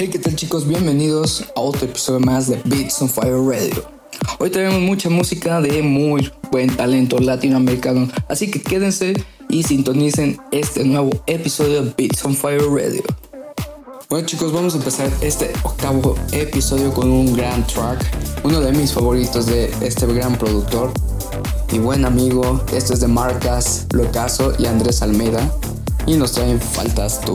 Hey, ¿qué tal chicos? Bienvenidos a otro episodio más de Beats on Fire Radio. Hoy tenemos mucha música de muy buen talento latinoamericano, así que quédense y sintonicen este nuevo episodio de Beats on Fire Radio. Bueno chicos, vamos a empezar este octavo episodio con un gran track, uno de mis favoritos de este gran productor y buen amigo. Esto es de Marcas, Locaso y Andrés Almeida y nos traen Faltas tú.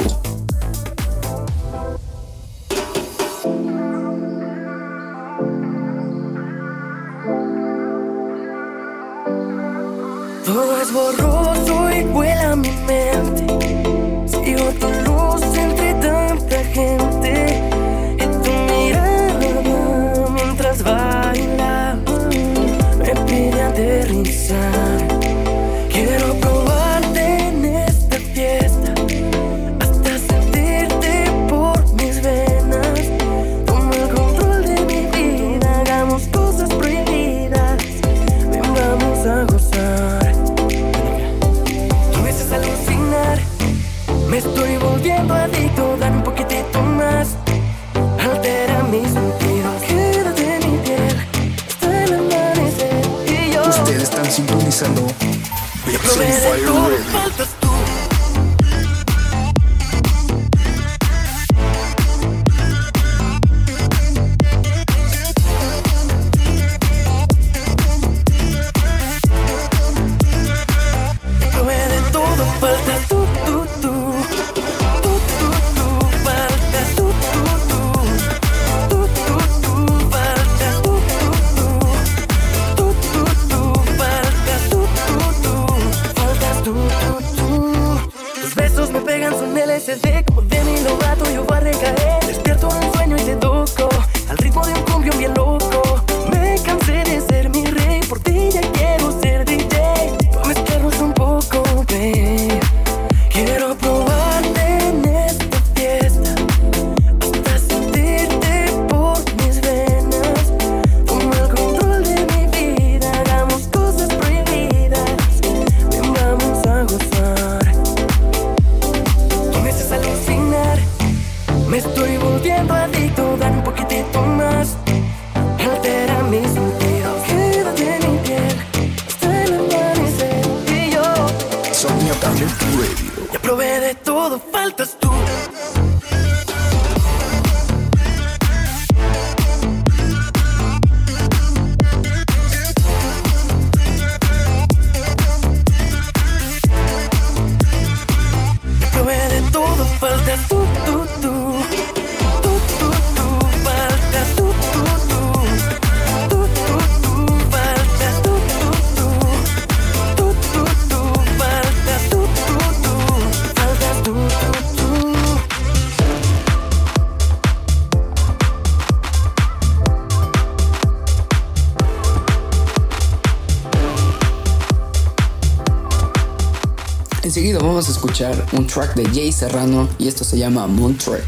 Escuchar un track de Jay Serrano y esto se llama Moon Trek.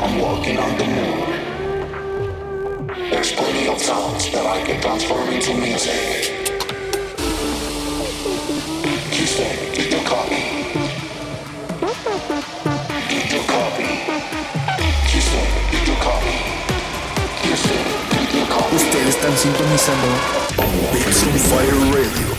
I'm walking on the moon. There's plenty of sounds that I can transform into music. Están sintonizando Fire Radio.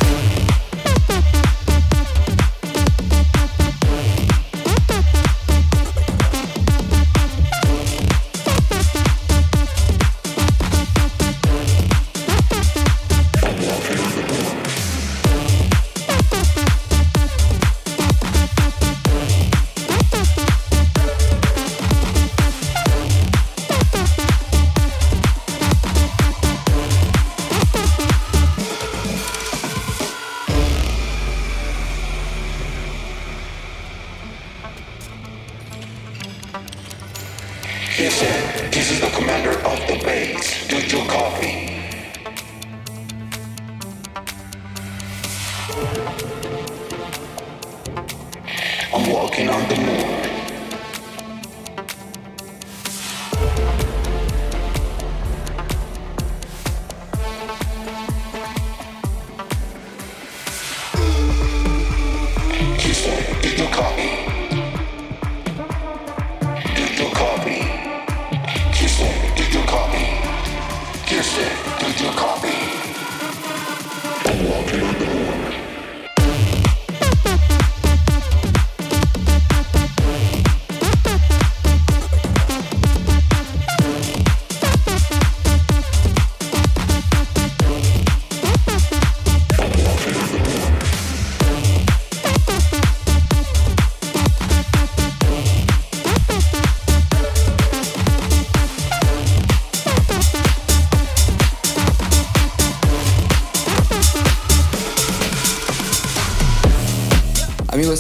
I'm walking on the moon.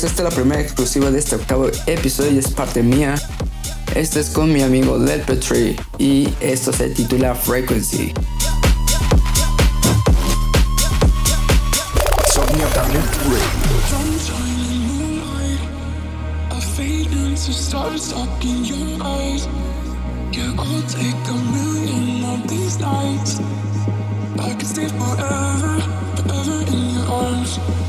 esta es la primera exclusiva de este octavo episodio y es parte mía. Este es con mi amigo Led Petrie y esto se titula Frequency. I could stay forever, forever in your arms.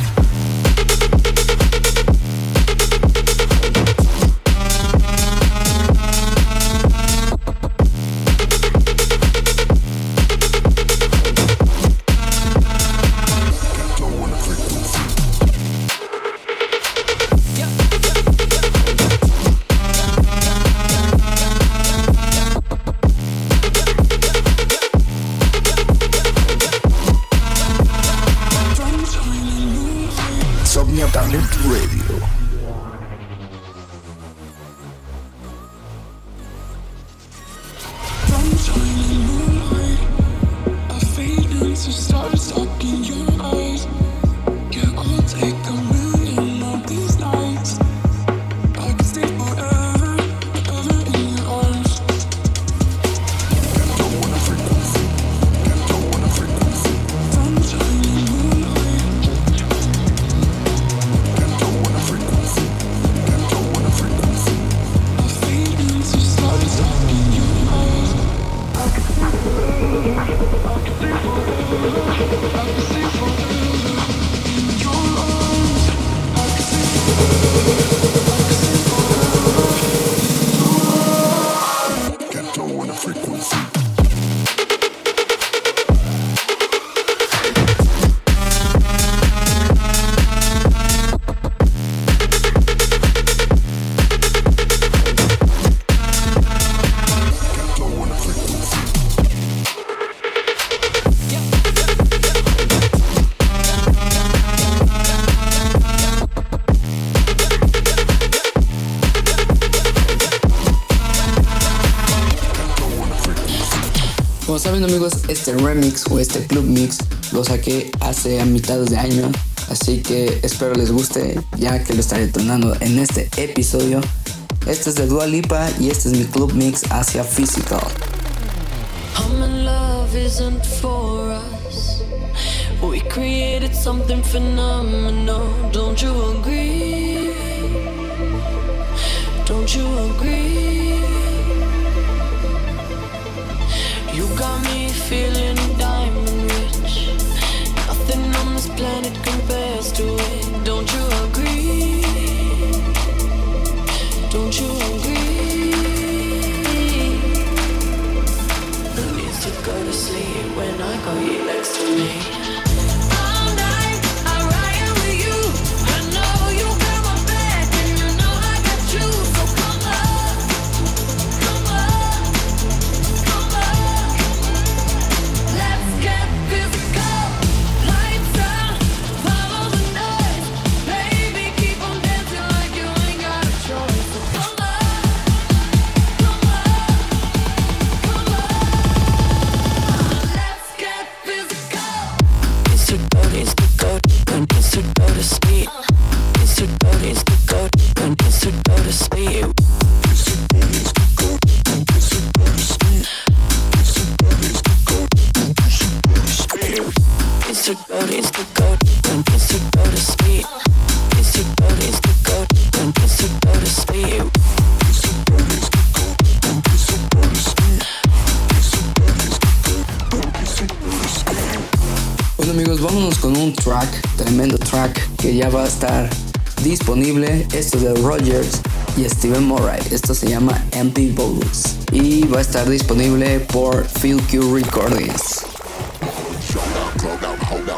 saben amigos, este remix o este club mix lo saqué hace a mitad de año, así que espero les guste ya que lo estaré tornando en este episodio. Este es de Dua Lipa y este es mi club mix hacia Physical. Human love isn't for us. We created something phenomenal, don't you agree? Don't you agree? planet compares to track, tremendo track que ya va a estar disponible. Esto es de Rogers y Steven Murray. Esto se llama Empty Bowls y va a estar disponible por Phil Q Recordings. Showed up, clubbed out, hold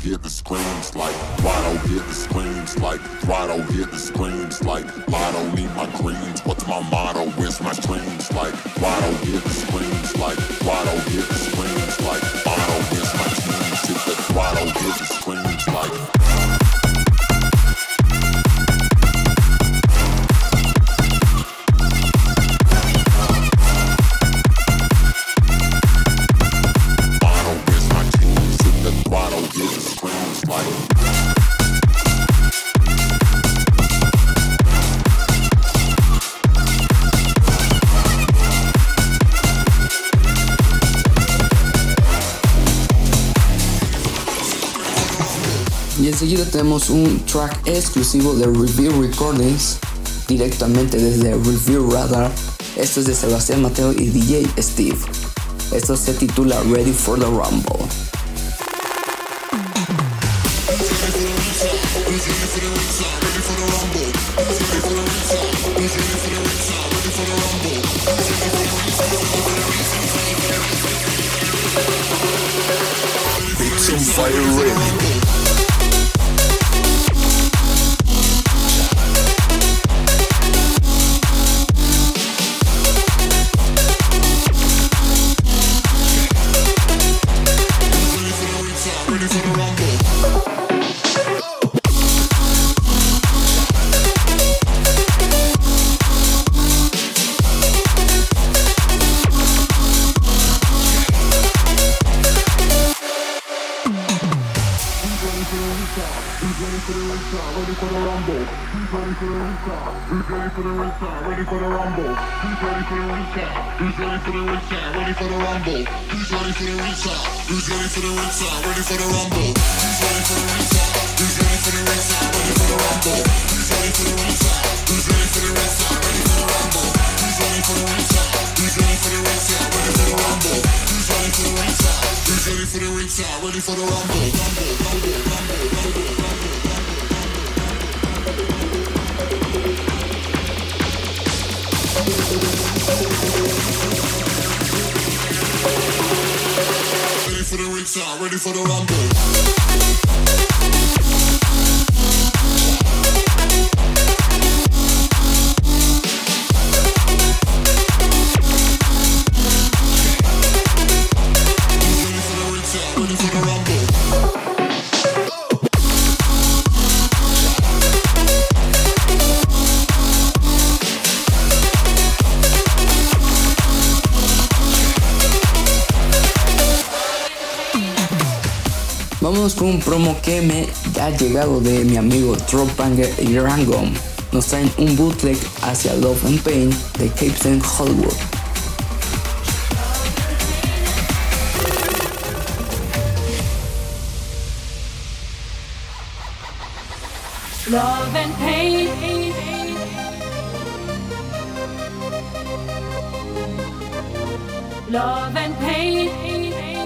hear the screams. Like throttle, hear the screams. Like throttle, hear the screams. Like lotto, need my greens. What's my motto? Where's my streams? Like throttle, hear the screams. Like throttle, hear the screams. Like lotto, where's my teams? Hit the throttle, hear the screams. Like enseguida tenemos un track exclusivo de Review Recordings directamente desde Review Radar. Esto es de Sebastián Mateo y DJ Steve. Esto se titula Ready for the Rumble. for the racer, ready for the rumble. Who's ready for the racer? Who's ready for the racer? Ready for the rumble. Who's ready for the racer? Who's ready for the racer? Ready for the rumble. Who's ready for the racer? Who's ready for the racer? Ready for the rumble. Who's ready for the racer? Who's ready for the racer? Ready for the rumble. Who's ready for the racer? Who's ready for the racer? Ready for the rumble. Who's ready for the racer? Who's ready for the racer? Ready for the rumble. Who's ready for the racer? Who's ready for the racer? Ready for the rumble. Rumble. Rumble. Rumble. Rumble. Rumble. Ready for the rinse rumble. un promo que me ha llegado de mi amigo Tropanger y Rangom. Nos traen un bootleg hacia Love and Pain de Captain Hollywood. Love and pain. love and pain.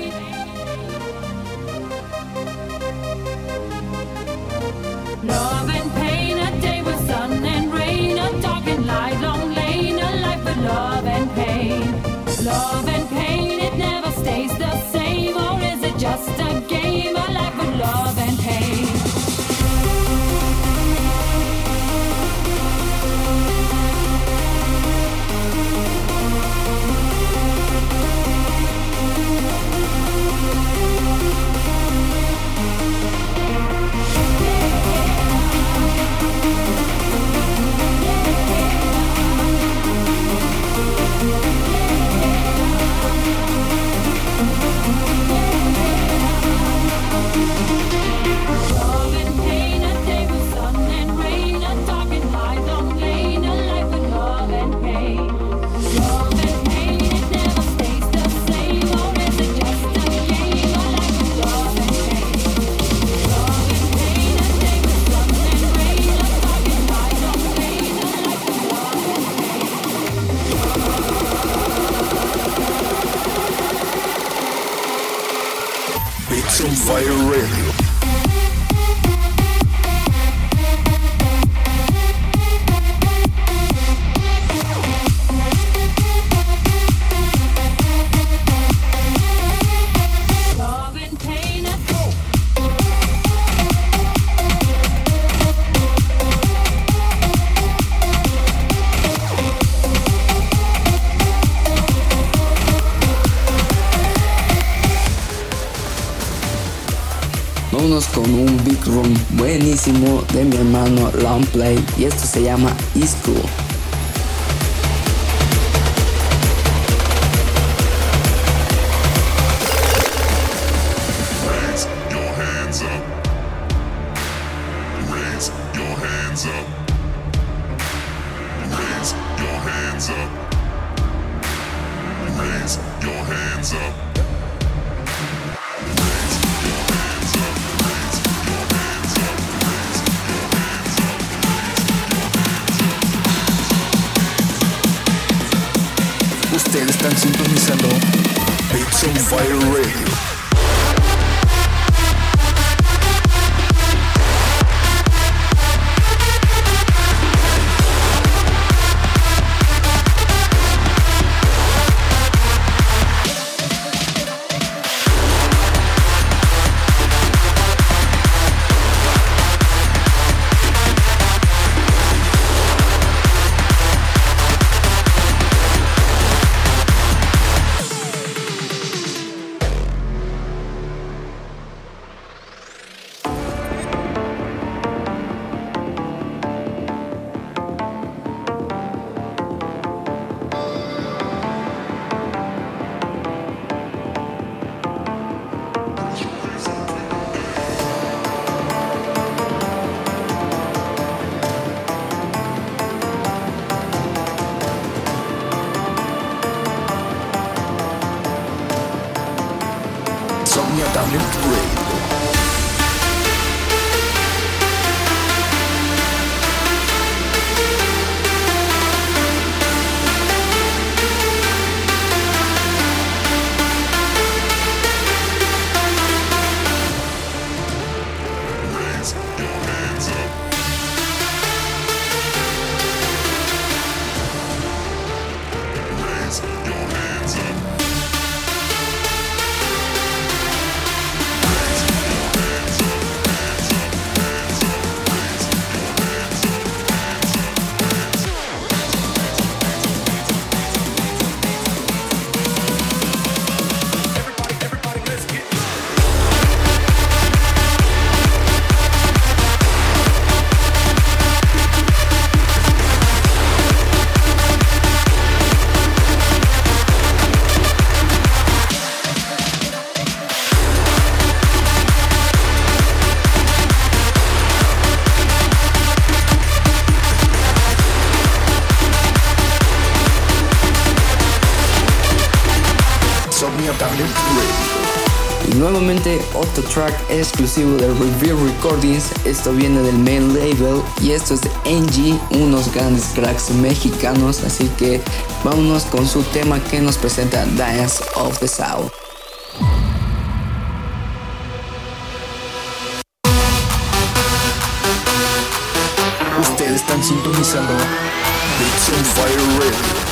Música vámonos con un Big Room buenísimo de mi hermano Long Play y esto se llama Isco. in three. Exclusivo de Review Recordings. Esto viene del main label y esto es de NG, unos grandes cracks mexicanos. Así que vámonos con su tema que nos presenta Dance of the South. Ustedes están sintonizando Fire Radio.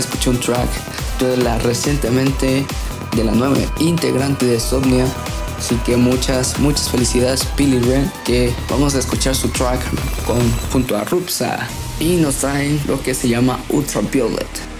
Escuchar un track de la recientemente de la nueva integrante de Somnia. Así que muchas, muchas felicidades Billy Ren, que vamos a escuchar su track con, junto a Rupsa. Y nos traen lo que se llama Ultraviolet.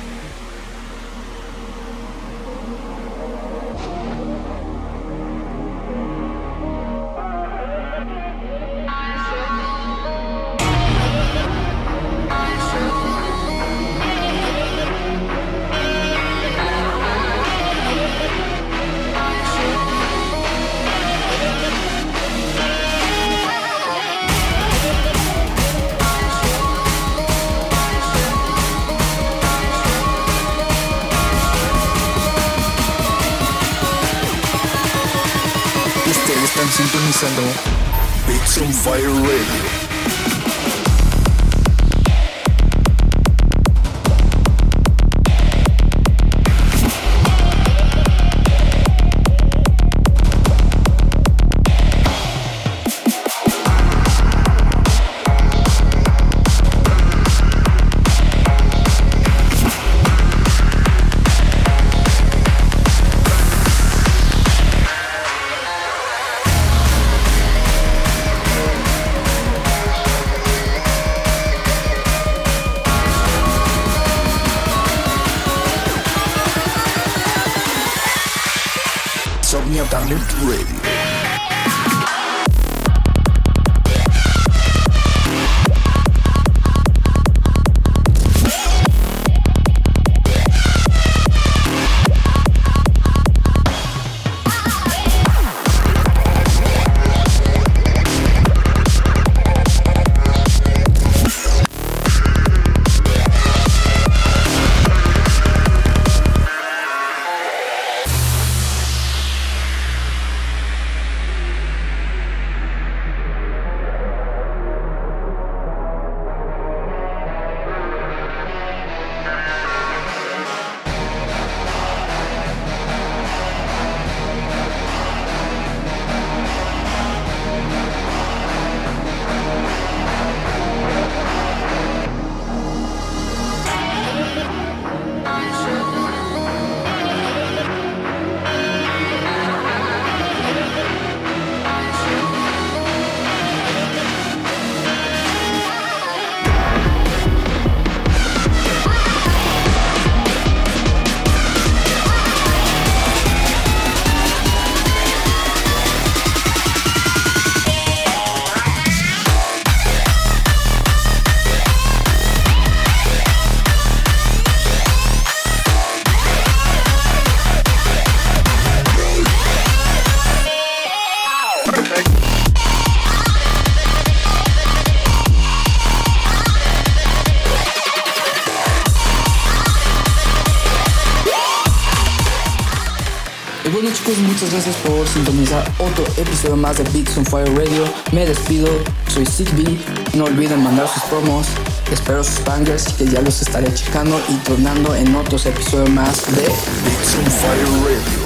Gracias por sintonizar otro episodio más de Beats on Fire Radio. Me despido, soy Sigby. No olviden mandar sus promos. Espero sus bangers que ya los estaré checando y tornando en otros episodios más de Beats on Fire Radio.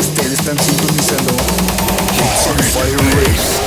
Ustedes están sintonizando Beats on Fire Radio.